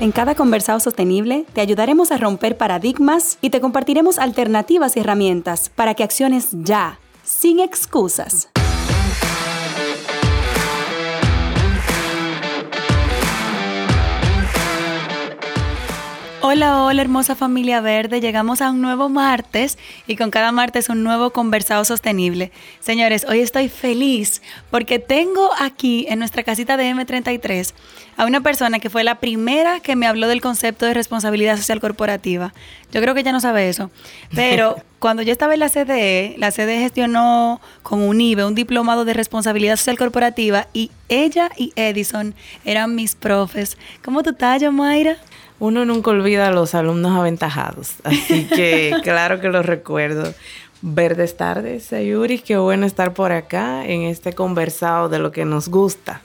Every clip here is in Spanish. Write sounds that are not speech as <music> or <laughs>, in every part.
En cada conversado sostenible te ayudaremos a romper paradigmas y te compartiremos alternativas y herramientas para que acciones ya, sin excusas. Hola, hola hermosa familia verde, llegamos a un nuevo martes y con cada martes un nuevo conversado sostenible. Señores, hoy estoy feliz porque tengo aquí en nuestra casita de M33 a una persona que fue la primera que me habló del concepto de responsabilidad social corporativa. Yo creo que ella no sabe eso, pero <laughs> cuando yo estaba en la CDE, la CDE gestionó con UNIBE un diplomado de responsabilidad social corporativa y ella y Edison eran mis profes. ¿Cómo tú estás, Mayra? Uno nunca olvida a los alumnos aventajados, así <laughs> que claro que los recuerdo. Verdes tardes, Sayuri, qué bueno estar por acá en este conversado de lo que nos gusta.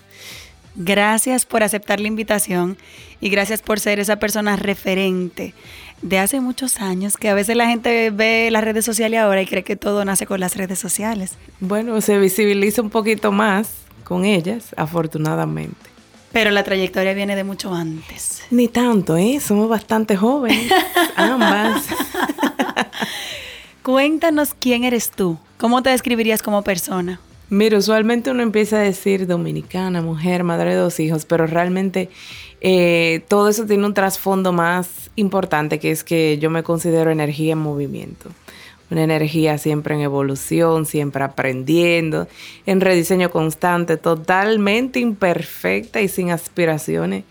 Gracias por aceptar la invitación y gracias por ser esa persona referente de hace muchos años, que a veces la gente ve las redes sociales ahora y cree que todo nace con las redes sociales. Bueno, se visibiliza un poquito más con ellas, afortunadamente. Pero la trayectoria viene de mucho antes. Ni tanto, ¿eh? Somos bastante jóvenes, <laughs> ambas. Cuéntanos quién eres tú. ¿Cómo te describirías como persona? Mira, usualmente uno empieza a decir dominicana, mujer, madre de dos hijos, pero realmente eh, todo eso tiene un trasfondo más importante, que es que yo me considero energía en movimiento una energía siempre en evolución, siempre aprendiendo, en rediseño constante, totalmente imperfecta y sin aspiraciones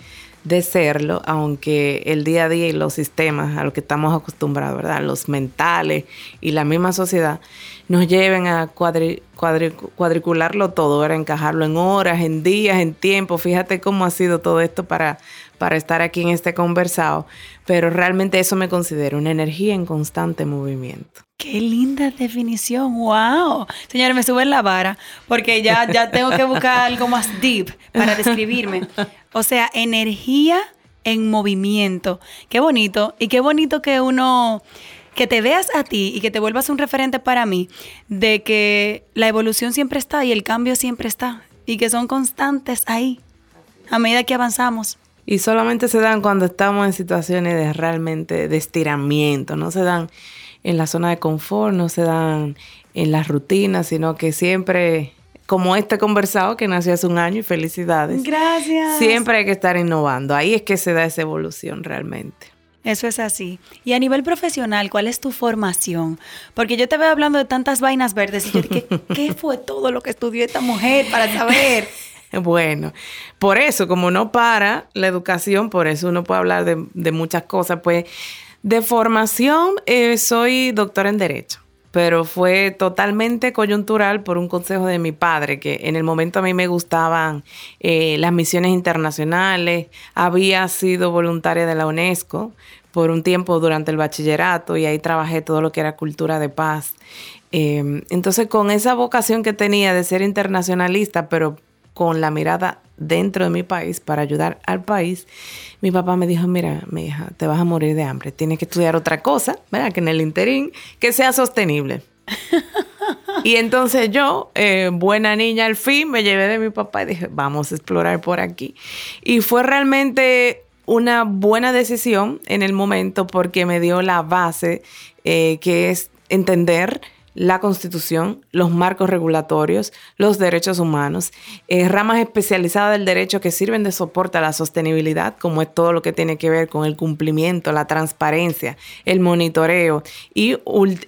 de serlo, aunque el día a día y los sistemas a los que estamos acostumbrados, ¿verdad? Los mentales y la misma sociedad nos lleven a cuadricularlo todo, a encajarlo en horas, en días, en tiempo. Fíjate cómo ha sido todo esto para estar aquí en este conversado, pero realmente eso me considero una energía en constante movimiento. Qué linda definición, wow. Señores, me sube la vara porque ya, ya tengo que buscar algo más deep para describirme. O sea, energía en movimiento. Qué bonito. Y qué bonito que uno, que te veas a ti y que te vuelvas un referente para mí de que la evolución siempre está y el cambio siempre está y que son constantes ahí a medida que avanzamos. Y solamente se dan cuando estamos en situaciones de realmente de estiramiento, no se dan en la zona de confort, no se dan en las rutinas, sino que siempre, como este conversado que nació hace un año y felicidades. Gracias. Siempre hay que estar innovando. Ahí es que se da esa evolución realmente. Eso es así. Y a nivel profesional, ¿cuál es tu formación? Porque yo te veo hablando de tantas vainas verdes y yo dije, ¿qué fue todo lo que estudió esta mujer para saber? <laughs> Bueno, por eso, como no para la educación, por eso uno puede hablar de, de muchas cosas, pues de formación eh, soy doctora en Derecho pero fue totalmente coyuntural por un consejo de mi padre, que en el momento a mí me gustaban eh, las misiones internacionales, había sido voluntaria de la UNESCO por un tiempo durante el bachillerato y ahí trabajé todo lo que era cultura de paz. Eh, entonces con esa vocación que tenía de ser internacionalista, pero con la mirada dentro de mi país para ayudar al país, mi papá me dijo, mira, mi hija, te vas a morir de hambre, tienes que estudiar otra cosa, ¿verdad? Que en el interín, que sea sostenible. <laughs> y entonces yo, eh, buena niña al fin, me llevé de mi papá y dije, vamos a explorar por aquí. Y fue realmente una buena decisión en el momento porque me dio la base eh, que es entender la Constitución, los marcos regulatorios, los derechos humanos, eh, ramas especializadas del derecho que sirven de soporte a la sostenibilidad, como es todo lo que tiene que ver con el cumplimiento, la transparencia, el monitoreo. Y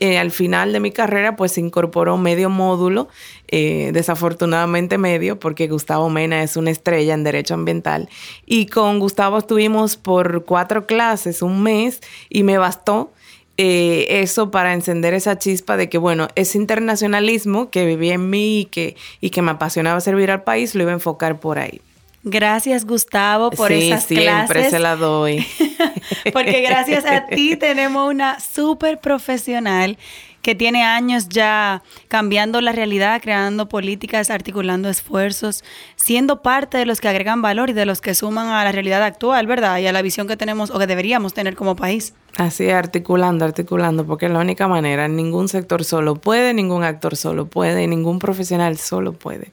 eh, al final de mi carrera, pues se incorporó medio módulo, eh, desafortunadamente medio, porque Gustavo Mena es una estrella en derecho ambiental. Y con Gustavo estuvimos por cuatro clases, un mes, y me bastó eh, eso para encender esa chispa de que, bueno, ese internacionalismo que vivía en mí y que, y que me apasionaba servir al país, lo iba a enfocar por ahí. Gracias, Gustavo, por sí, esas siempre se la doy. <laughs> Porque gracias a ti <laughs> tenemos una súper profesional que tiene años ya cambiando la realidad, creando políticas, articulando esfuerzos, siendo parte de los que agregan valor y de los que suman a la realidad actual, ¿verdad? Y a la visión que tenemos o que deberíamos tener como país. Así, articulando, articulando, porque es la única manera. Ningún sector solo puede, ningún actor solo puede, ningún profesional solo puede.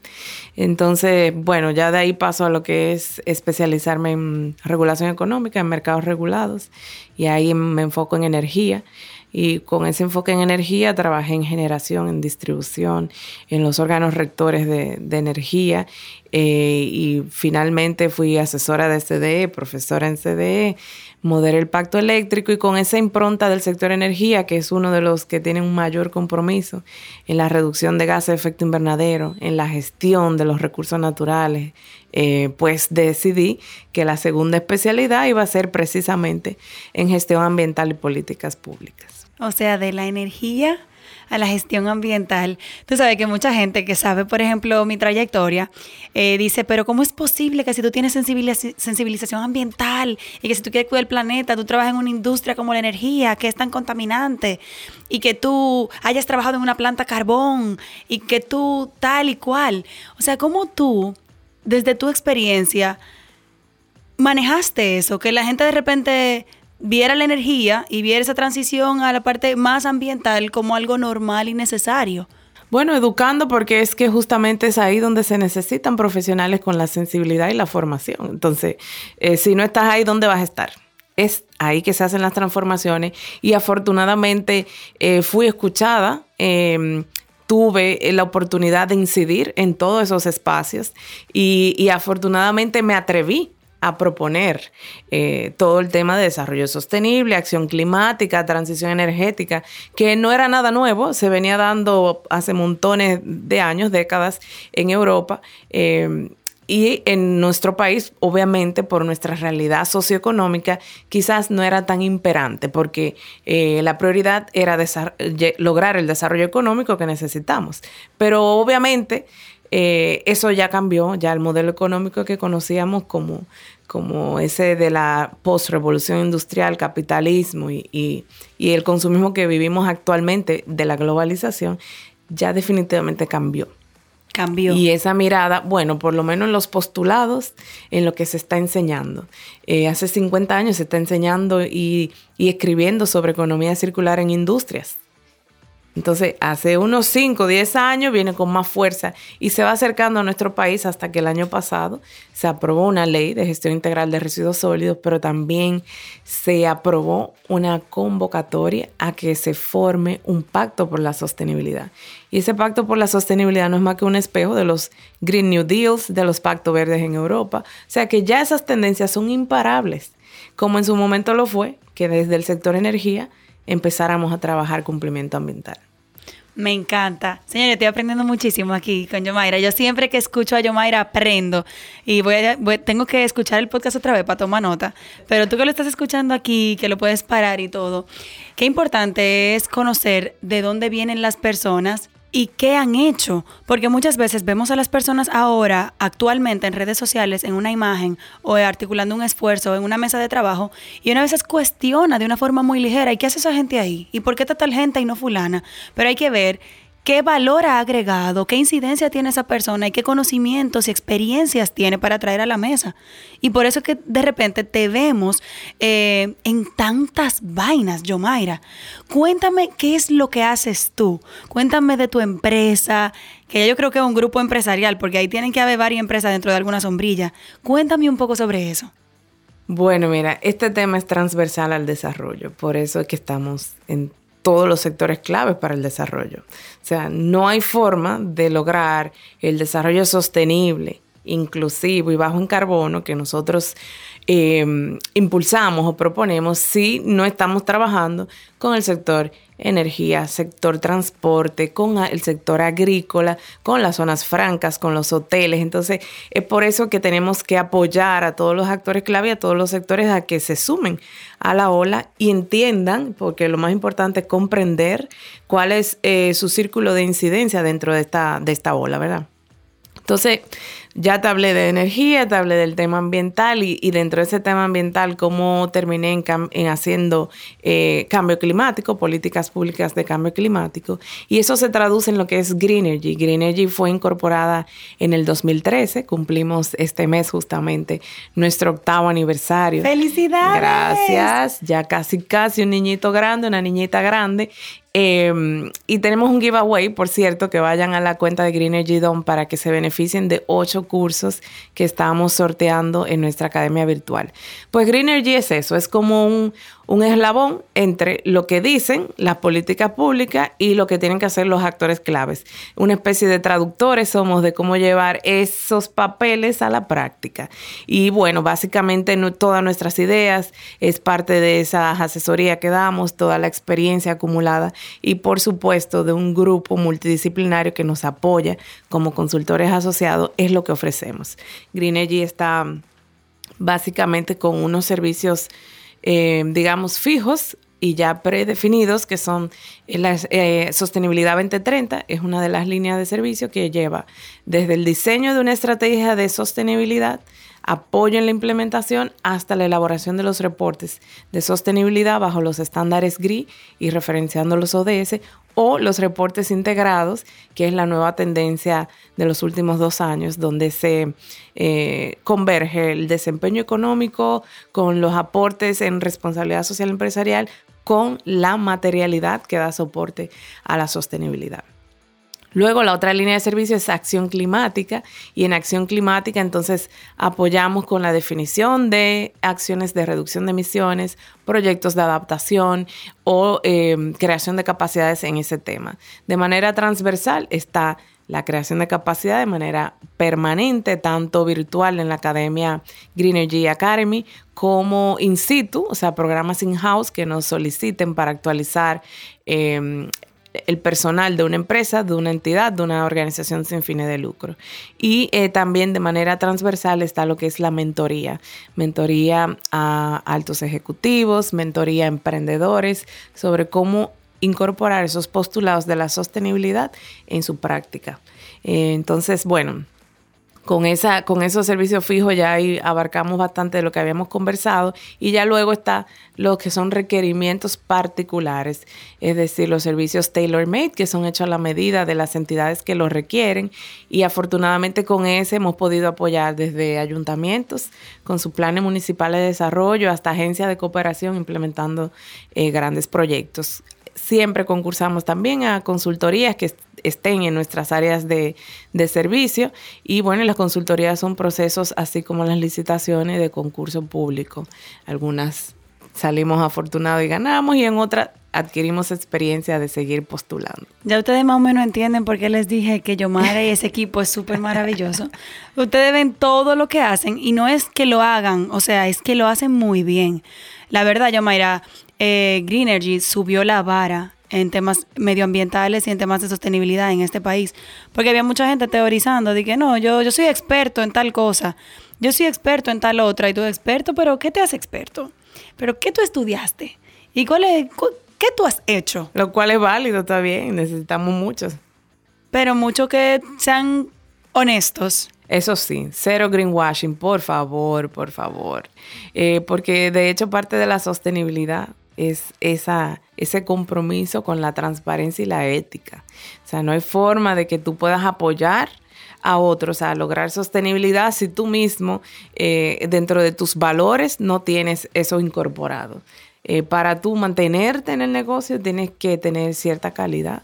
Entonces, bueno, ya de ahí paso a lo que es especializarme en regulación económica, en mercados regulados, y ahí me enfoco en energía. Y con ese enfoque en energía trabajé en generación, en distribución, en los órganos rectores de, energía eh, y finalmente fui asesora de CDE, profesora en CDE, moderé el pacto eléctrico y con esa impronta del sector energía, que es uno de los que tiene un mayor compromiso en la reducción de gases de efecto invernadero, en la gestión de los recursos naturales, eh, pues decidí que la segunda especialidad iba a ser precisamente en gestión ambiental y políticas públicas. O sea, de la energía a la gestión ambiental. Tú sabes que mucha gente que sabe, por ejemplo, mi trayectoria, eh, dice, pero ¿cómo es posible que si tú tienes sensibilización ambiental y que si tú quieres cuidar el planeta, tú trabajas en una industria como la energía, que es tan contaminante, y que tú hayas trabajado en una planta carbón, y que tú tal y cual? O sea, ¿cómo tú, desde tu experiencia, manejaste eso? Que la gente de repente viera la energía y viera esa transición a la parte más ambiental como algo normal y necesario. Bueno, educando porque es que justamente es ahí donde se necesitan profesionales con la sensibilidad y la formación. Entonces, eh, si no estás ahí, ¿dónde vas a estar? Es ahí que se hacen las transformaciones y afortunadamente eh, fui escuchada. Em, tuve la oportunidad de incidir en todos esos espacios y, y afortunadamente me atreví a proponer eh, todo el tema de desarrollo sostenible, acción climática, transición energética, que no era nada nuevo, se venía dando hace montones de años, décadas en Europa. Eh, y en nuestro país, obviamente, por nuestra realidad socioeconómica, quizás no era tan imperante, porque eh, la prioridad era lograr el desarrollo económico que necesitamos. Pero obviamente eh, eso ya cambió, ya el modelo económico que conocíamos como, como ese de la post-revolución industrial, capitalismo y, el consumismo que vivimos actualmente de la globalización, ya definitivamente cambió. Cambió. Y esa mirada, bueno, por lo menos en los postulados, en lo que se está enseñando. Eh, hace 50 años se está enseñando y, y escribiendo sobre economía circular en industrias. Entonces, hace unos 5 o 10 años viene con más fuerza y se va acercando a nuestro país hasta que el año pasado se aprobó una ley de gestión integral de residuos sólidos, pero también se aprobó una convocatoria a que se forme un pacto por la sostenibilidad. Y ese pacto por la sostenibilidad no es más que un espejo de los Green New Deals, de los pactos verdes en Europa. O sea que ya esas tendencias son imparables, como en su momento lo fue, que desde el sector energía empezáramos a trabajar cumplimiento ambiental. Me encanta. Señor, estoy aprendiendo muchísimo aquí con Yomaira. Yo siempre que escucho a Yomaira aprendo y voy, tengo que escuchar el podcast otra vez para tomar nota. Pero tú que lo estás escuchando aquí, que lo puedes parar y todo, qué importante es conocer de dónde vienen las personas y qué han hecho. Porque muchas veces vemos a las personas ahora, actualmente en redes sociales, en una imagen o articulando un esfuerzo en una mesa de trabajo y una vez cuestiona de una forma muy ligera, ¿y qué hace esa gente ahí? ¿Y por qué está tal gente y no fulana? Pero hay que ver qué valor ha agregado, qué incidencia tiene esa persona y qué conocimientos y experiencias tiene para traer a la mesa. Y por eso es que de repente te vemos eh, en tantas vainas, Yomaira. Cuéntame qué es lo que haces tú. Cuéntame de tu empresa, que yo creo que es un grupo empresarial, porque ahí tienen que haber varias empresas dentro de alguna sombrilla. Cuéntame un poco sobre eso. Bueno, mira, este tema es transversal al desarrollo, por eso es que estamos en todos los sectores claves para el desarrollo. O sea, no hay forma de lograr el desarrollo sostenible, inclusivo y bajo en carbono que nosotros eh, impulsamos o proponemos si no estamos trabajando con el sector energía, sector transporte, con el sector agrícola, con las zonas francas, con los hoteles. Entonces, es por eso que tenemos que apoyar a todos los actores clave y a todos los sectores a que se sumen a la ola y entiendan, porque lo más importante es comprender cuál es eh, su círculo de incidencia dentro de esta, de esta ola, ¿verdad? Entonces, ya te hablé de energía, te hablé del tema ambiental y, dentro de ese tema ambiental, cómo terminé en, haciendo eh, cambio climático, políticas públicas de cambio climático. Y eso se traduce en lo que es Green Energy. Green Energy fue incorporada en el 2013, cumplimos este mes justamente nuestro octavo aniversario. ¡Felicidades! Gracias, ya casi casi un niñito grande, una niñita grande. Em, y tenemos un giveaway, por cierto, que vayan a la cuenta de Green Energy Dome para que se beneficien de ocho cursos que estamos sorteando en nuestra academia virtual. Pues Green Energy es eso, es como un, un eslabón entre lo que dicen las políticas públicas y lo que tienen que hacer los actores claves. Una especie de traductores somos de cómo llevar esos papeles a la práctica. Y bueno, básicamente todas nuestras ideas es parte de esa asesoría que damos, toda la experiencia acumulada y por supuesto de un grupo multidisciplinario que nos apoya como consultores asociados es lo que ofrecemos. Green Energy está básicamente con unos servicios eh, digamos, fijos y ya predefinidos, que son la eh, Sostenibilidad 2030, es una de las líneas de servicio que lleva desde el diseño de una estrategia de sostenibilidad, apoyo en la implementación, hasta la elaboración de los reportes de sostenibilidad bajo los estándares GRI y referenciando los ODS, o los reportes integrados, que es la nueva tendencia de los últimos dos años, donde se eh, converge el desempeño económico con los aportes en responsabilidad social empresarial, con la materialidad que da soporte a la sostenibilidad. Luego la otra línea de servicio es acción climática y en acción climática entonces apoyamos con la definición de acciones de reducción de emisiones, proyectos de adaptación o eh, creación de capacidades en ese tema. De manera transversal está la creación de capacidad de manera permanente, tanto virtual en la Academia Green Energy Academy como in situ, o sea, programas in-house que nos soliciten para actualizar eh, el personal de una empresa, de una entidad, de una organización sin fines de lucro. Y eh, también de manera transversal está lo que es la mentoría. Mentoría a altos ejecutivos, mentoría a emprendedores sobre cómo incorporar esos postulados de la sostenibilidad en su práctica. Eh, entonces, bueno, con, esa, con esos servicios fijos ya abarcamos bastante de lo que habíamos conversado y ya luego está lo que son requerimientos particulares, es decir, los servicios tailor-made que son hechos a la medida de las entidades que los requieren y afortunadamente con ese hemos podido apoyar desde ayuntamientos con sus planes municipales de desarrollo hasta agencias de cooperación implementando eh, grandes proyectos. Siempre concursamos también a consultorías que estén en nuestras áreas de, servicio y bueno, las consultorías son procesos así como las licitaciones de concurso público. Algunas salimos afortunados y ganamos y en otras adquirimos experiencia de seguir postulando. Ya ustedes más o menos entienden por qué les dije que Yomara y ese equipo es súper maravilloso. ustedes ven todo lo que hacen y no es que lo hagan, o sea, es que lo hacen muy bien. La verdad, Yomaira, eh, Green Energy subió la vara en temas medioambientales y en temas de sostenibilidad en este país. Porque había mucha gente teorizando de que no, yo, yo soy experto en tal cosa, yo soy experto en tal otra, y tú experto, pero ¿qué te hace experto? ¿Pero qué tú estudiaste? ¿Y cuál es, qué tú has hecho? Lo cual es válido, está bien, necesitamos muchos. Pero muchos que sean honestos. Eso sí, cero greenwashing, por favor, por favor. Eh, porque de hecho parte de la sostenibilidad es esa, ese compromiso con la transparencia y la ética. O sea, no hay forma de que tú puedas apoyar a otros a lograr sostenibilidad si tú mismo eh, dentro de tus valores no tienes eso incorporado. Eh, para tú mantenerte en el negocio tienes que tener cierta calidad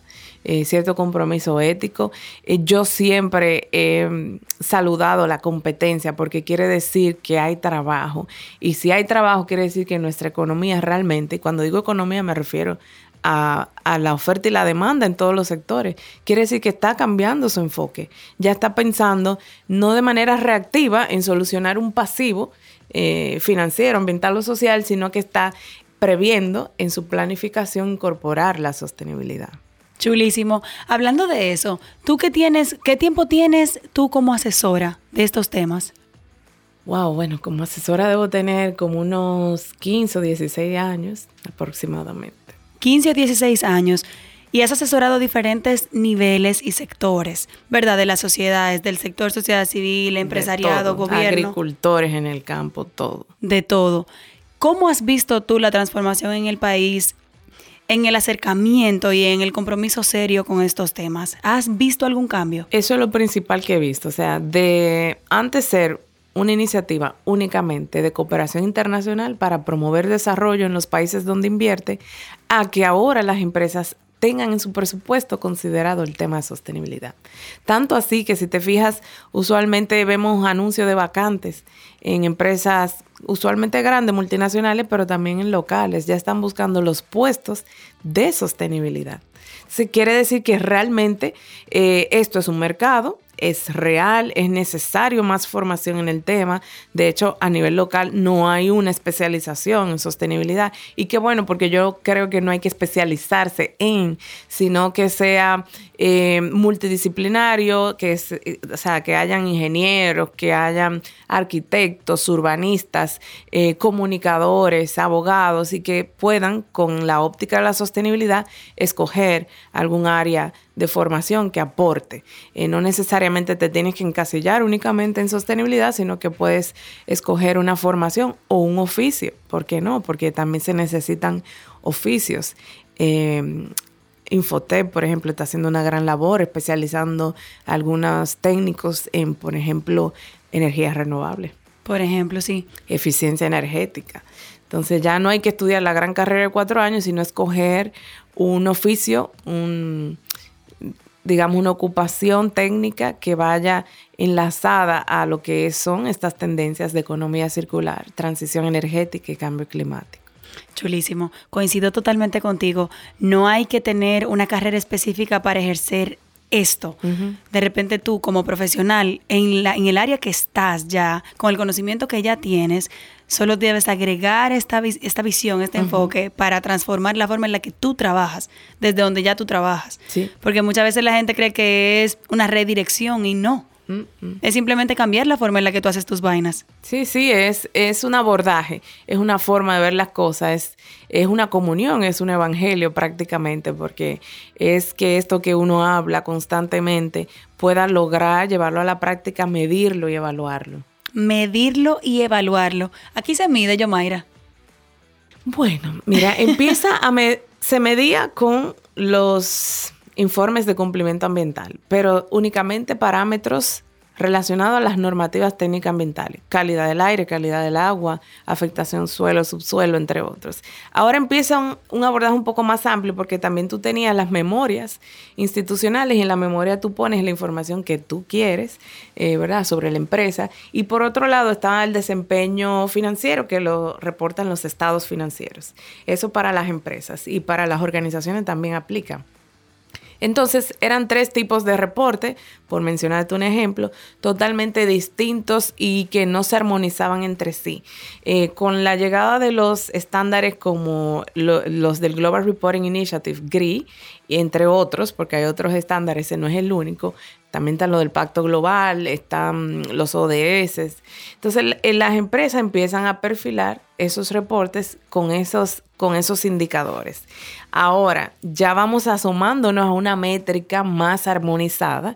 eh, cierto compromiso ético. Eh, yo siempre he saludado la competencia porque quiere decir que hay trabajo. Y si hay trabajo, quiere decir que nuestra economía realmente, y cuando digo economía me refiero a, a, la oferta y la demanda en todos los sectores. Quiere decir que está cambiando su enfoque. Ya está pensando no de manera reactiva en solucionar un pasivo eh, financiero, ambiental o social, sino que está previendo en su planificación incorporar la sostenibilidad. Chulísimo. Hablando de eso, ¿tú qué tienes, qué tiempo tienes tú como asesora de estos temas? Wow, bueno, como asesora debo tener como unos 15 o 16 años aproximadamente. 15 o 16 años. y has asesorado diferentes niveles y sectores, ¿verdad? De las sociedades, del sector sociedad civil, empresariado, gobierno. Agricultores en el campo, todo. De todo. ¿Cómo has visto tú la transformación en el país en el acercamiento y en el compromiso serio con estos temas? ¿Has visto algún cambio? Eso es lo principal que he visto. O sea, de antes ser una iniciativa únicamente de cooperación internacional para promover desarrollo en los países donde invierte, a que ahora las empresas tengan en su presupuesto considerado el tema de sostenibilidad. Tanto así que si te fijas, usualmente vemos anuncios de vacantes en empresas usualmente grandes, multinacionales, pero también en locales. Ya están buscando los puestos de sostenibilidad. Se quiere decir que realmente eh, esto es un mercado, es real, es necesario más formación en el tema. De hecho, a nivel local no hay una especialización en sostenibilidad. Y qué bueno, porque yo creo que no hay que especializarse en, sino que sea eh, multidisciplinario, que, eh, o sea, que hayan ingenieros, que hayan arquitectos, urbanistas, eh, comunicadores, abogados y que puedan, con la óptica de la sostenibilidad, escoger algún área de formación que aporte. no necesariamente te tienes que encasillar únicamente en sostenibilidad, sino que puedes escoger una formación o un oficio. ¿Por qué no? Porque también se necesitan oficios. Infotep, por ejemplo, está haciendo una gran labor especializando algunos técnicos en, por ejemplo, energías renovables. Por ejemplo, sí. Eficiencia energética. Entonces ya no hay que estudiar la gran carrera de cuatro años, sino escoger un oficio, un, digamos, una ocupación técnica que vaya enlazada a lo que son estas tendencias de economía circular, transición energética y cambio climático. Chulísimo. Coincido totalmente contigo. No hay que tener una carrera específica para ejercer esto. De repente tú como profesional, en, la, en el área que estás ya, con el conocimiento que ya tienes, solo debes agregar esta, esta visión, este enfoque para transformar la forma en la que tú trabajas, desde donde ya tú trabajas. Porque muchas veces la gente cree que es una redirección y no. Es simplemente cambiar la forma en la que tú haces tus vainas. Sí, sí, es, es un abordaje, es una forma de ver las cosas, es, es una comunión, es un evangelio prácticamente, porque es que esto que uno habla constantemente pueda lograr llevarlo a la práctica, medirlo y evaluarlo. Medirlo y evaluarlo. Aquí se mide, Yomaira. Bueno, mira, empieza a... Me, se medía con los informes de cumplimiento ambiental, pero únicamente parámetros relacionados a las normativas técnicas ambientales, calidad del aire, calidad del agua, afectación suelo, subsuelo, entre otros. Ahora empieza un, abordaje un poco más amplio porque también tú tenías las memorias institucionales y en la memoria tú pones la información que tú quieres, eh, ¿verdad?, sobre la empresa. Y por otro lado está el desempeño financiero que lo reportan los estados financieros. Eso para las empresas y para las organizaciones también aplica. Entonces eran tres tipos de reporte, por mencionarte un ejemplo, totalmente distintos y que no se armonizaban entre sí. Eh, con la llegada de los estándares como los del Global Reporting Initiative, GRI, entre otros, porque hay otros estándares, ese no es el único, también está lo del Pacto Global, están los ODS. Entonces las empresas empiezan a perfilar esos reportes con esos, con esos indicadores. Ahora, ya vamos asomándonos a una métrica más armonizada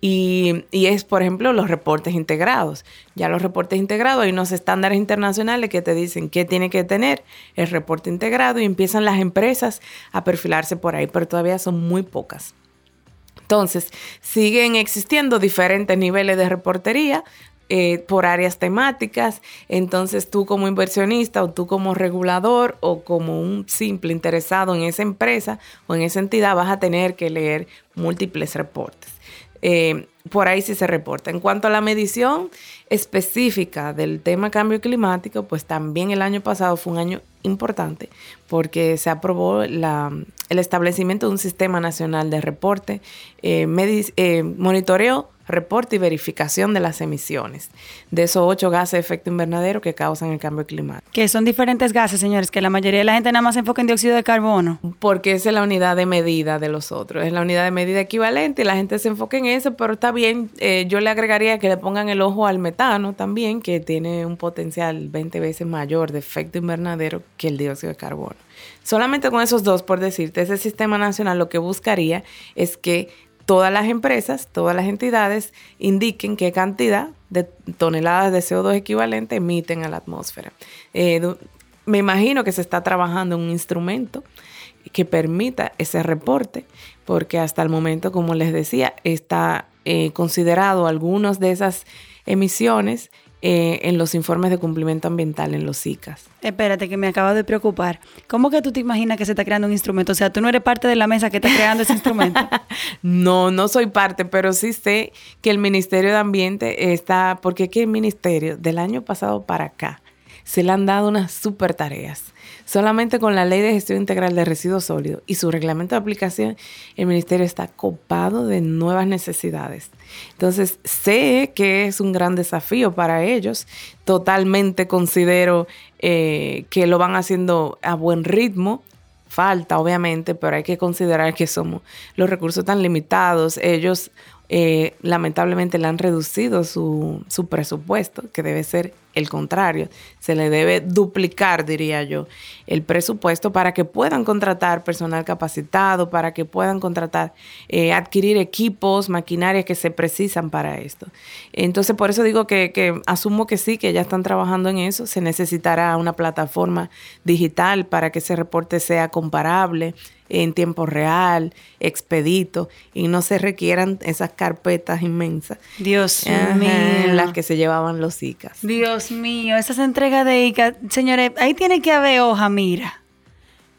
y, y, es, por ejemplo, los reportes integrados. Ya los reportes integrados, hay unos estándares internacionales que te dicen qué tiene que tener el reporte integrado y empiezan las empresas a perfilarse por ahí, pero todavía son muy pocas. Entonces, siguen existiendo diferentes niveles de reportería eh, por áreas temáticas. Entonces, tú como inversionista o tú como regulador o como un simple interesado en esa empresa o en esa entidad vas a tener que leer múltiples reportes. Eh, por ahí sí se reporta. En cuanto a la medición específica del tema cambio climático, pues también el año pasado fue un año importante porque se aprobó el establecimiento de un sistema nacional de reporte, eh, monitoreo reporte y verificación de las emisiones de esos ocho gases de efecto invernadero que causan el cambio climático. Que son diferentes gases, señores, que la mayoría de la gente nada más se enfoca en dióxido de carbono. Porque esa es la unidad de medida de los otros, es la unidad de medida equivalente y la gente se enfoca en eso, pero está bien, eh, yo le agregaría que le pongan el ojo al metano también, que tiene un potencial 20 veces mayor de efecto invernadero que el dióxido de carbono. Solamente con esos dos, por decirte, ese sistema nacional lo que buscaría es que todas las empresas, todas las entidades indiquen qué cantidad de toneladas de CO2 equivalente emiten a la atmósfera. Eh, me imagino que se está trabajando en un instrumento que permita ese reporte, porque hasta el momento, como les decía, está eh, considerado algunas de esas emisiones eh, en los informes de cumplimiento ambiental, en los ICAS. Espérate, que me acaba de preocupar. ¿Cómo que tú te imaginas que se está creando un instrumento? O sea, tú no eres parte de la mesa que está creando ese instrumento. <laughs> no, no soy parte, pero sí sé que el Ministerio de Ambiente está, porque aquí el Ministerio del año pasado para acá se le han dado unas super tareas. Solamente con la Ley de Gestión Integral de Residuos Sólidos y su reglamento de aplicación, el Ministerio está copado de nuevas necesidades. Entonces, sé que es un gran desafío para ellos. Totalmente considero eh, que lo van haciendo a buen ritmo. Falta, obviamente, pero hay que considerar que somos los recursos tan limitados. Ellos eh, lamentablemente le han reducido su, su, presupuesto, que debe ser el contrario. Se le debe duplicar, diría yo, el presupuesto para que puedan contratar personal capacitado, para que puedan contratar, eh, adquirir equipos, maquinarias que se precisan para esto. Entonces, por eso digo que, que asumo que sí, que ya están trabajando en eso. Se necesitará una plataforma digital para que ese reporte sea comparable en tiempo real, expedito, y no se requieran esas carpetas inmensas. Dios mío. Las que se llevaban los ICAs. Dios mío, esas entregas de ICA, señores, ahí tiene que haber hoja, mira.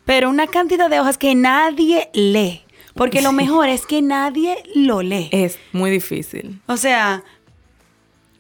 Pero una cantidad de hojas que nadie lee. Porque lo mejor es que nadie lo lee. Es muy difícil. O sea,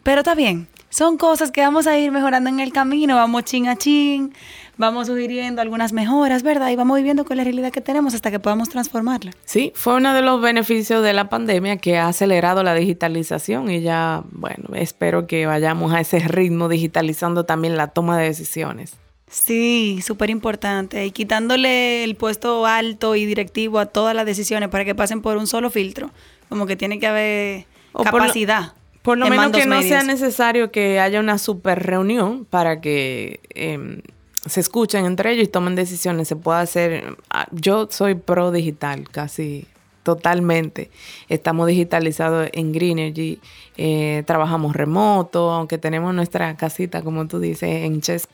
pero está bien. Son cosas que vamos a ir mejorando en el camino, vamos chin a chin vamos sugiriendo algunas mejoras, ¿verdad? Y vamos viviendo con la realidad que tenemos hasta que podamos transformarla. Sí, fue uno de los beneficios de la pandemia que ha acelerado la digitalización y ya, bueno, espero que vayamos a ese ritmo digitalizando también la toma de decisiones. Sí, súper importante. Y quitándole el puesto alto y directivo a todas las decisiones para que pasen por un solo filtro. Como que tiene que haber capacidad. Por lo, menos que no sea necesario que haya una super reunión para que em, se escuchen entre ellos y tomen decisiones. Se puede hacer. Ah, yo soy pro digital, casi totalmente. Estamos digitalizados en Greenergy, eh, trabajamos remoto, aunque tenemos nuestra casita, como tú dices, en Chess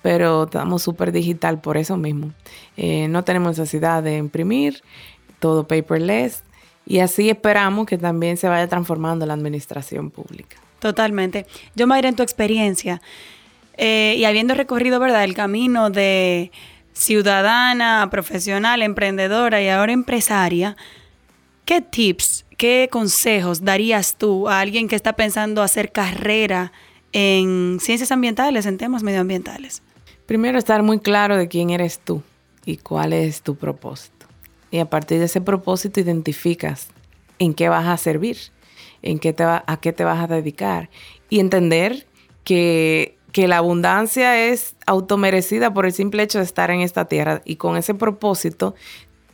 pero estamos súper digital por eso mismo. Eh, no tenemos necesidad de imprimir, todo paperless, y así esperamos que también se vaya transformando la administración pública. Totalmente. Yo, Mayra, en tu experiencia, eh, y habiendo recorrido, ¿verdad?, el camino de ciudadana, profesional, emprendedora y ahora empresaria, ¿qué tips, qué consejos darías tú a alguien que está pensando hacer carrera en ciencias ambientales, en temas medioambientales? Primero, estar muy claro de quién eres tú y cuál es tu propósito. Y a partir de ese propósito identificas en qué vas a servir, en qué te a qué te vas a dedicar y entender que que la abundancia es automerecida por el simple hecho de estar en esta tierra y con ese propósito,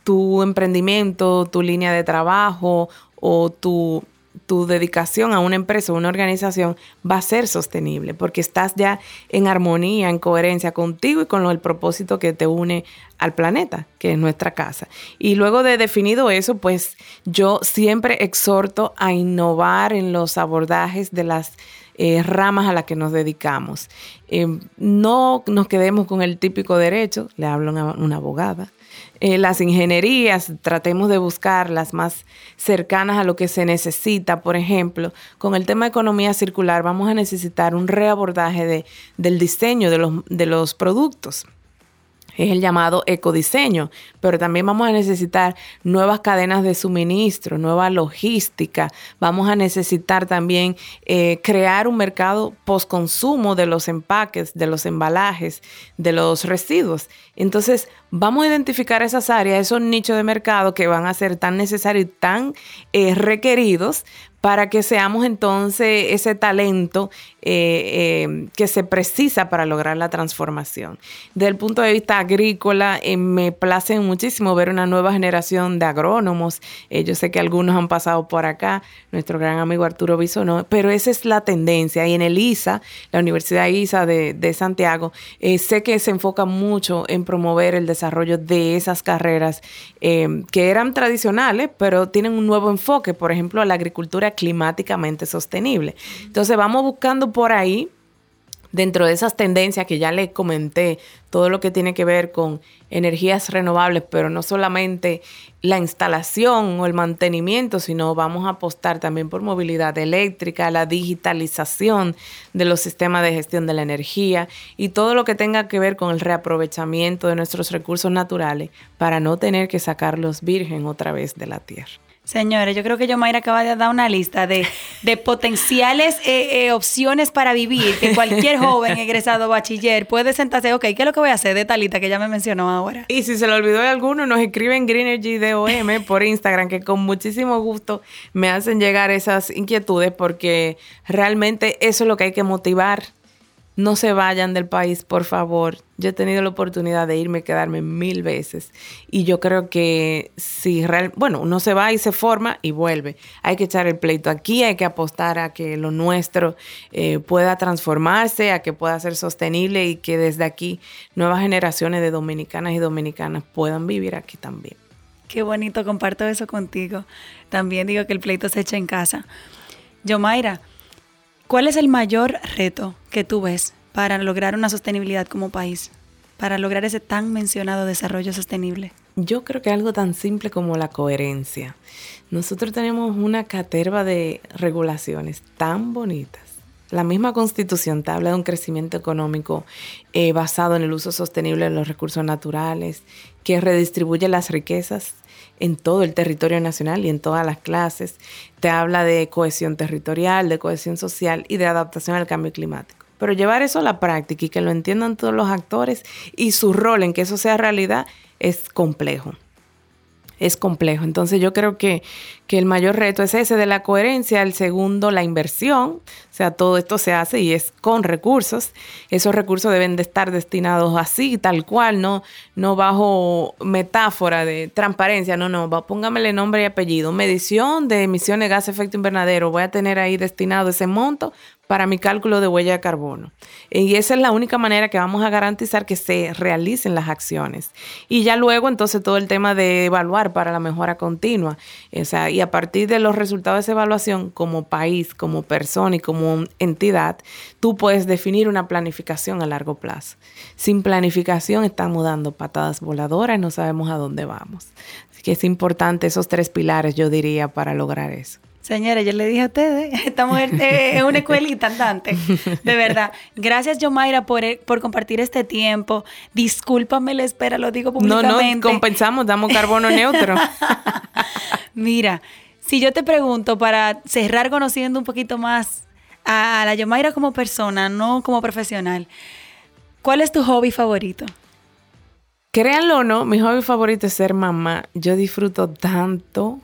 tu emprendimiento, tu línea de trabajo o tu, tu dedicación a una empresa o una organización va a ser sostenible porque estás ya en armonía, en coherencia contigo y con el propósito que te une al planeta, que es nuestra casa. Y luego de definido eso, pues yo siempre exhorto a innovar en los abordajes de las eh, ramas a las que nos dedicamos. Eh, no nos quedemos con el típico derecho, le hablo a una, abogada. Eh, las ingenierías, tratemos de buscar las más cercanas a lo que se necesita. Por ejemplo, con el tema de economía circular vamos a necesitar un reabordaje de, del diseño de los, de los productos es el llamado ecodiseño, pero también vamos a necesitar nuevas cadenas de suministro, nueva logística, vamos a necesitar también eh, crear un mercado post-consumo de los empaques, de los embalajes, de los residuos. Entonces, vamos a identificar esas áreas, esos nichos de mercado que van a ser tan necesarios y tan eh, requeridos para que seamos entonces ese talento eh, eh, que se precisa para lograr la transformación. Desde el punto de vista agrícola, eh, me place muchísimo ver una nueva generación de agrónomos. yo sé que algunos han pasado por acá, nuestro gran amigo Arturo Bisonó, pero esa es la tendencia. Y en el ISA, la Universidad ISA de, de Santiago, sé que se enfoca mucho en promover el desarrollo de esas carreras que eran tradicionales, pero tienen un nuevo enfoque, por ejemplo, a la agricultura climáticamente sostenible. Entonces vamos buscando por ahí, dentro de esas tendencias que ya les comenté, todo lo que tiene que ver con energías renovables, pero no solamente la instalación o el mantenimiento, sino vamos a apostar también por movilidad eléctrica, la digitalización de los sistemas de gestión de la energía y todo lo que tenga que ver con el reaprovechamiento de nuestros recursos naturales para no tener que sacarlos virgen otra vez de la tierra. Señores, yo creo que Yomaira acaba de dar una lista de, potenciales eh, eh, opciones para vivir que cualquier joven egresado bachiller puede sentarse, ok, ¿qué es lo que voy a hacer de talita que ya me mencionó ahora? Y si se le olvidó de alguno, nos escriben Greenergy DOM por Instagram, que con muchísimo gusto me hacen llegar esas inquietudes porque realmente eso es lo que hay que motivar no se vayan del país, por favor. Yo he tenido la oportunidad de irme y quedarme mil veces. Y yo creo que si real, bueno, uno se va y se forma y vuelve. Hay que echar el pleito aquí, hay que apostar a que lo nuestro eh, pueda transformarse, a que pueda ser sostenible y que desde aquí nuevas generaciones de dominicanas y dominicanas puedan vivir aquí también. Qué bonito, comparto eso contigo. También digo que el pleito se echa en casa. Yo, Mayra, ¿Cuál es el mayor reto que tú ves para lograr una sostenibilidad como país? Para lograr ese tan mencionado desarrollo sostenible. Yo creo que algo tan simple como la coherencia. Nosotros tenemos una caterva de regulaciones tan bonitas. La misma constitución habla de un crecimiento económico eh, basado en el uso sostenible de los recursos naturales, que redistribuye las riquezas en todo el territorio nacional y en todas las clases. Te habla de cohesión territorial, de cohesión social y de adaptación al cambio climático. Pero llevar eso a la práctica y que lo entiendan todos los actores y su rol en que eso sea realidad es complejo es complejo. Entonces yo creo que, que, el mayor reto es ese de la coherencia, el segundo la inversión, o sea, todo esto se hace y es con recursos. Esos recursos deben de estar destinados así, tal cual, no, no bajo metáfora de transparencia, no, no, póngamele nombre y apellido. Medición de emisiones de gas efecto invernadero, voy a tener ahí destinado ese monto para mi cálculo de huella de carbono. Y esa es la única manera que vamos a garantizar que se realicen las acciones. Y ya luego entonces todo el tema de evaluar para la mejora continua. Y a partir de los resultados de esa evaluación, como país, como persona y como entidad, tú puedes definir una planificación a largo plazo. Sin planificación estamos dando patadas voladoras y no sabemos a dónde vamos. Así que es importante esos tres pilares, yo diría, para lograr eso. Señores, yo le dije a ustedes, <laughs> estamos en, una escuelita andante. De verdad. Gracias, Yomaira, por, eh, por compartir este tiempo. Discúlpame la espera, lo digo públicamente. No, no, compensamos, damos carbono neutro. <laughs> Mira, si yo te pregunto para cerrar conociendo un poquito más a la Yomaira como persona, no como profesional, ¿cuál es tu hobby favorito? Créanlo o no, mi hobby favorito es ser mamá. Yo disfruto tanto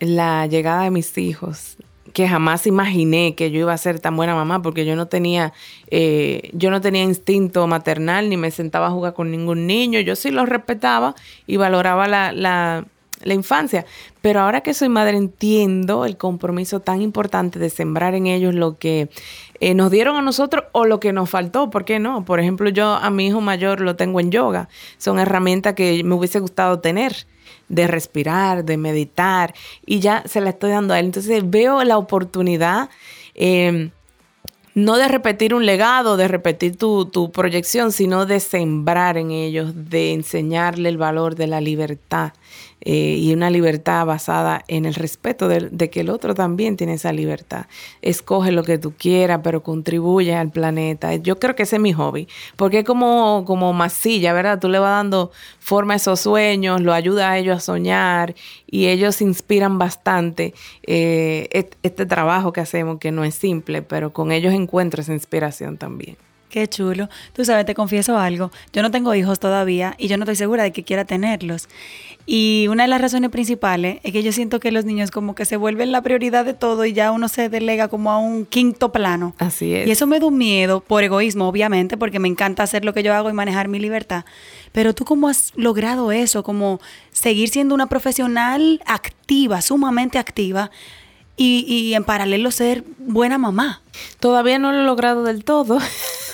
la llegada de mis hijos, que jamás imaginé que yo iba a ser tan buena mamá porque yo no tenía eh, yo no tenía instinto maternal ni me sentaba a jugar con ningún niño. Yo sí los respetaba y valoraba la, la, la infancia. Pero ahora que soy madre entiendo el compromiso tan importante de sembrar en ellos lo que eh, nos dieron a nosotros o lo que nos faltó, ¿por qué no? Por ejemplo, yo a mi hijo mayor lo tengo en yoga, son herramientas que me hubiese gustado tener de respirar, de meditar, y ya se la estoy dando a él. Entonces veo la oportunidad, em, no de repetir un legado, de repetir tu, tu proyección, sino de sembrar en ellos, de enseñarle el valor de la libertad eh, y una libertad basada en el respeto de, que el otro también tiene esa libertad. Escoge lo que tú quieras, pero contribuye al planeta. Yo creo que ese es mi hobby, porque es como, como masilla, ¿verdad? Tú le vas dando forma a esos sueños, lo ayuda a ellos a soñar y ellos inspiran bastante eh, este trabajo que hacemos, que no es simple, pero con ellos encuentro esa inspiración también. Qué chulo. Tú sabes, te confieso algo. Yo no tengo hijos todavía y yo no estoy segura de que quiera tenerlos. Y una de las razones principales es que yo siento que los niños como que se vuelven la prioridad de todo y ya uno se delega como a un quinto plano. Así es. Y eso me da un miedo, por egoísmo, obviamente, porque me encanta hacer lo que yo hago y manejar mi libertad. Pero tú cómo has logrado eso, como seguir siendo una profesional activa, sumamente activa, y, y en paralelo ser buena mamá. Todavía no lo he logrado del todo. <laughs>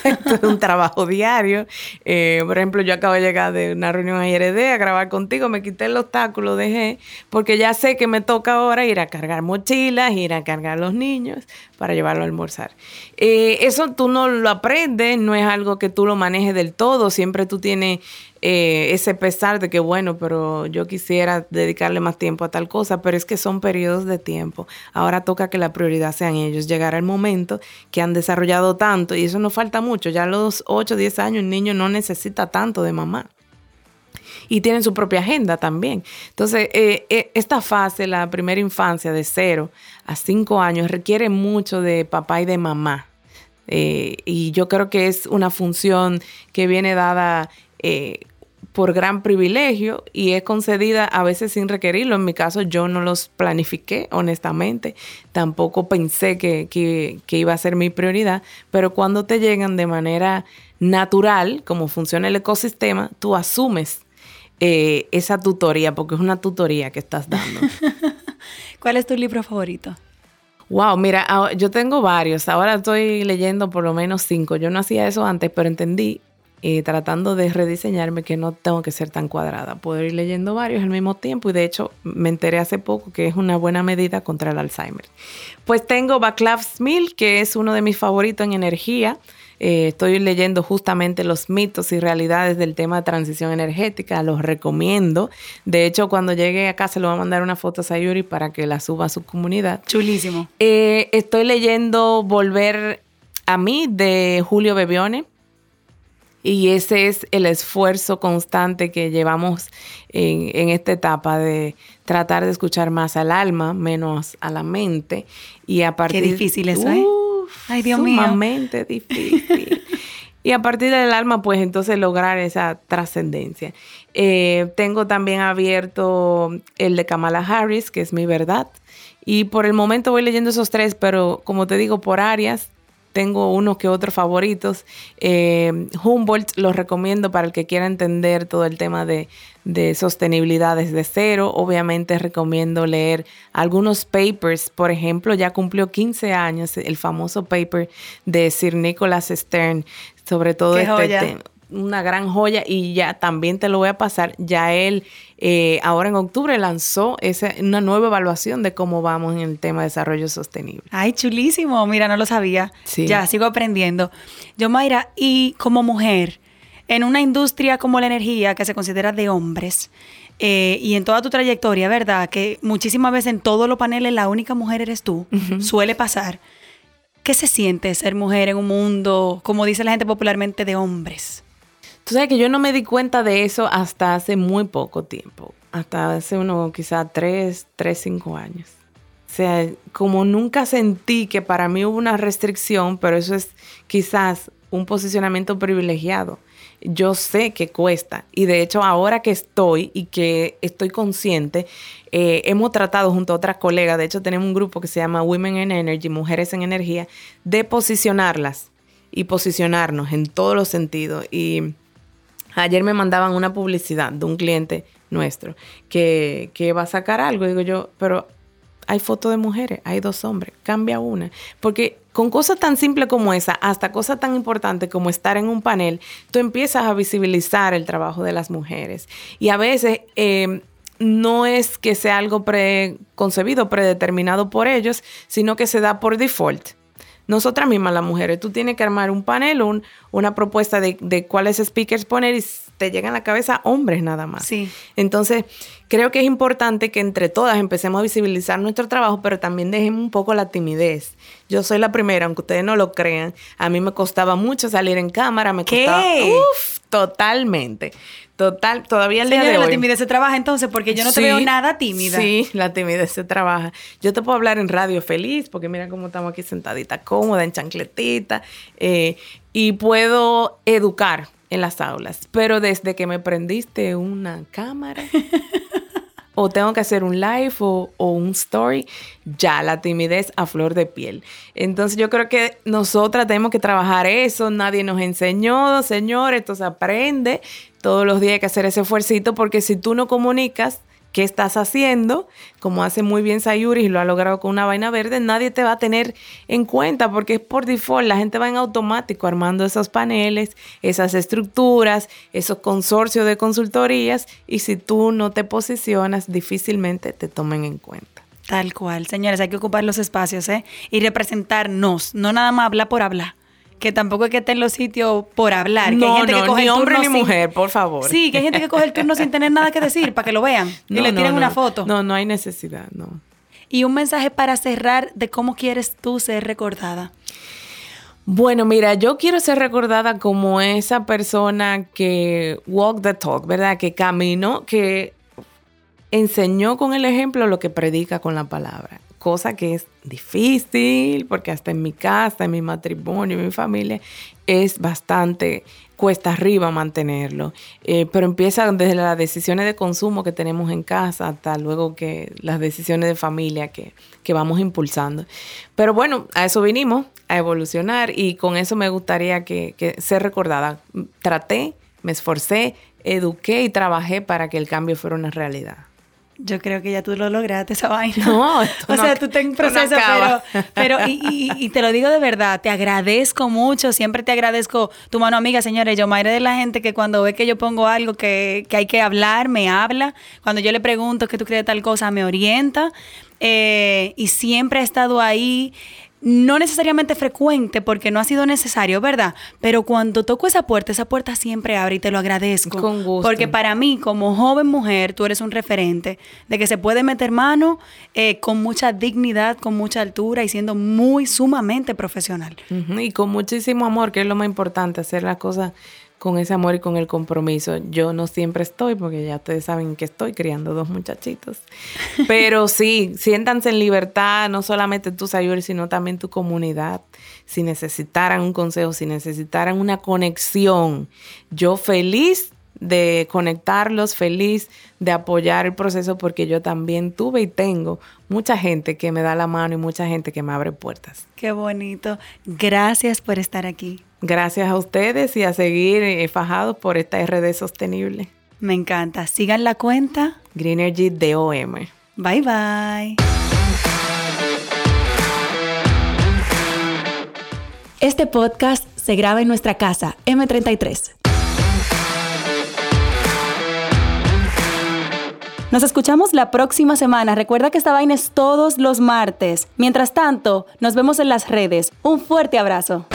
Esto es un trabajo diario. Eh, por ejemplo, yo acabo de llegar de una reunión a IRD a grabar contigo, me quité el obstáculo, dejé, porque ya sé que me toca ahora ir a cargar mochilas, ir a cargar a los niños para llevarlo a almorzar. Eh, eso tú no lo aprendes, no es algo que tú lo manejes del todo, siempre tú tienes eh, ese pesar de que, bueno, pero yo quisiera dedicarle más tiempo a tal cosa, pero es que son periodos de tiempo. Ahora toca que la prioridad sean ellos. Llegar al momento que han desarrollado tanto, y eso no falta mucho, ya a los 8, 10 años un niño no necesita tanto de mamá. Y tienen su propia agenda también. Entonces, eh, eh, esta fase, la primera infancia de 0 a 5 años, requiere mucho de papá y de mamá. y yo creo que es una función que viene dada por gran privilegio y es concedida a veces sin requerirlo. En mi caso yo no los planifiqué, honestamente. Tampoco pensé que, iba a ser mi prioridad, pero cuando te llegan de manera natural, como funciona el ecosistema, tú asumes eh, esa tutoría, porque es una tutoría que estás dando. <laughs> ¿Cuál es tu libro favorito? Wow, mira, yo tengo varios. Ahora estoy leyendo por lo menos cinco. Yo no hacía eso antes, pero entendí eh, tratando de rediseñarme que no tengo que ser tan cuadrada. Puedo ir leyendo varios al mismo tiempo y de hecho me enteré hace poco que es una buena medida contra el Alzheimer. Pues tengo Baclav Smil, que es uno de mis favoritos en energía. Eh, estoy leyendo justamente los mitos y realidades del tema de transición energética, los recomiendo. De hecho, cuando llegue a casa le voy a mandar una foto a Sayuri para que la suba a su comunidad. Chulísimo. Eh, estoy leyendo Volver a mí de Julio Bebione. Y ese es el esfuerzo constante que llevamos en, esta etapa de tratar de escuchar más al alma, menos a la mente. Y a partir Qué difícil eso, ¿eh? Ay, Dios mío. Sumamente difícil. y a partir del alma, pues entonces lograr esa trascendencia. Eh, tengo también abierto el de Kamala Harris, que es mi verdad. Y por el momento voy leyendo esos tres, pero como te digo, por áreas, tengo unos que otros favoritos. Eh, Humboldt los recomiendo para el que quiera entender todo el tema de, sostenibilidad desde cero. Obviamente recomiendo leer algunos papers. Por ejemplo, ya cumplió 15 años el famoso paper de Sir Nicholas Stern sobre todo este tema una gran joya y ya también te lo voy a pasar. Ya él eh, ahora en octubre lanzó esa, una nueva evaluación de cómo vamos en el tema de desarrollo sostenible. Ay, chulísimo. Mira, no lo sabía. Ya sigo aprendiendo. Yo, Mayra, y como mujer, en una industria como la energía que se considera de hombres, eh, y en toda tu trayectoria, ¿verdad? Que muchísimas veces en todos los paneles la única mujer eres tú, suele pasar. ¿Qué se siente ser mujer en un mundo, como dice la gente popularmente, de hombres? Tú sabes que yo no me di cuenta de eso hasta hace muy poco tiempo, hasta hace unos quizás tres, tres, cinco años. O sea, como nunca sentí que para mí hubo una restricción, pero eso es quizás un posicionamiento privilegiado. Yo sé que cuesta y de hecho ahora que estoy y que estoy consciente, eh, hemos tratado junto a otras colegas, de hecho tenemos un grupo que se llama Women in Energy, Mujeres en Energía, de posicionarlas y posicionarnos en todos los sentidos. Y Ayer me mandaban una publicidad de un cliente nuestro que, que va a sacar algo. Digo yo, pero hay fotos de mujeres, hay dos hombres, cambia una. Porque con cosas tan simples como esa, hasta cosas tan importantes como estar en un panel, tú empiezas a visibilizar el trabajo de las mujeres. Y a veces eh, no es que sea algo preconcebido, predeterminado por ellos, sino que se da por default nosotras mismas, las mujeres, tú tienes que armar un panel, un, una propuesta de, de, cuáles speakers poner y te llegan a la cabeza hombres nada más. Sí. Entonces, creo que es importante que entre todas empecemos a visibilizar nuestro trabajo, pero también dejemos un poco la timidez. Yo soy la primera, aunque ustedes no lo crean. A mí me costaba mucho salir en cámara, me costaba... ¿Qué? Uf, Totalmente. Total, todavía el día Señora, de hoy. la timidez se trabaja entonces porque yo no te Sí, veo nada tímida. Sí, la timidez se trabaja. Yo te puedo hablar en radio feliz, porque mira cómo estamos aquí sentadita cómoda, en chancletita, eh, y puedo educar en las aulas. Pero desde que me prendiste una cámara, <laughs> o tengo que hacer un live o, o un story, ya la timidez a flor de piel. Entonces yo creo que nosotras tenemos que trabajar eso, nadie nos enseñó, señores, entonces aprende, todos los días hay que hacer ese esfuercito porque si tú no comunicas qué estás haciendo, como hace muy bien Sayuri y lo ha logrado con una vaina verde, nadie te va a tener en cuenta porque es por default, la gente va en automático armando esos paneles, esas estructuras, esos consorcios de consultorías y si tú no te posicionas, difícilmente te tomen en cuenta. Tal cual, señores, hay que ocupar los espacios, ¿eh? Y representarnos, no nada más hablar por hablar. Que tampoco es que esté en los sitios por hablar. que hay No, gente que no, coge ni el hombre turno ni sin- mujer, por favor. Sí, que hay gente que coge el turno sin tener nada que decir para que lo vean <laughs> y No, le no, tiren no. una foto. No, no hay necesidad, no. Y un mensaje para cerrar de cómo quieres tú ser recordada. Bueno, mira, yo quiero ser recordada como esa persona que walk the talk, ¿verdad? Que caminó, que enseñó con el ejemplo lo que predica con la palabra. Cosa que es difícil, porque hasta en mi casa, en mi matrimonio, en mi familia, es bastante cuesta arriba mantenerlo. Eh, pero empieza desde las decisiones de consumo que tenemos en casa hasta luego que las decisiones de familia que, que vamos impulsando. Pero bueno, a eso vinimos, a evolucionar y con eso me gustaría que, que ser recordada. Traté, me esforcé, eduqué y trabajé para que el cambio fuera una realidad. Yo creo que ya tú lo lograste esa vaina. No, esto <laughs> o no- sea, tú estás en no proceso, pero, pero y, y- y te lo digo de verdad, te agradezco mucho, siempre te agradezco tu mano amiga, señores. Yo madre de la gente que cuando ve que yo pongo algo que, que hay que hablar, me habla. Cuando yo le pregunto qué tú crees de tal cosa, me orienta. Eh, y siempre ha estado ahí. No necesariamente frecuente porque no ha sido necesario, ¿verdad? Pero cuando toco esa puerta, esa puerta siempre abre y te lo agradezco. Con gusto. Porque para mí, como joven mujer, tú eres un referente de que se puede meter mano eh, con mucha dignidad, con mucha altura y siendo muy sumamente profesional. Y con muchísimo amor, que es lo más importante, hacer las cosas con ese amor y con el compromiso. Yo no siempre estoy, porque ya ustedes saben que estoy criando dos muchachitos. <laughs> Pero sí, siéntanse en libertad, no solamente tú, Sayuri, sino también tu comunidad. Si necesitaran un consejo, si necesitaran una conexión, yo feliz de conectarlos, feliz de apoyar el proceso, porque yo también tuve y tengo mucha gente que me da la mano y mucha gente que me abre puertas. Qué bonito. Gracias por estar aquí. Gracias a ustedes y a seguir eh, fajados por esta RD sostenible. Me encanta. Sigan la cuenta. Greenergy DOM. Bye bye. Este podcast se graba en nuestra casa, M33. Nos escuchamos la próxima semana. Recuerda que esta vaina es todos los martes. Mientras tanto, nos vemos en las redes. Un fuerte abrazo.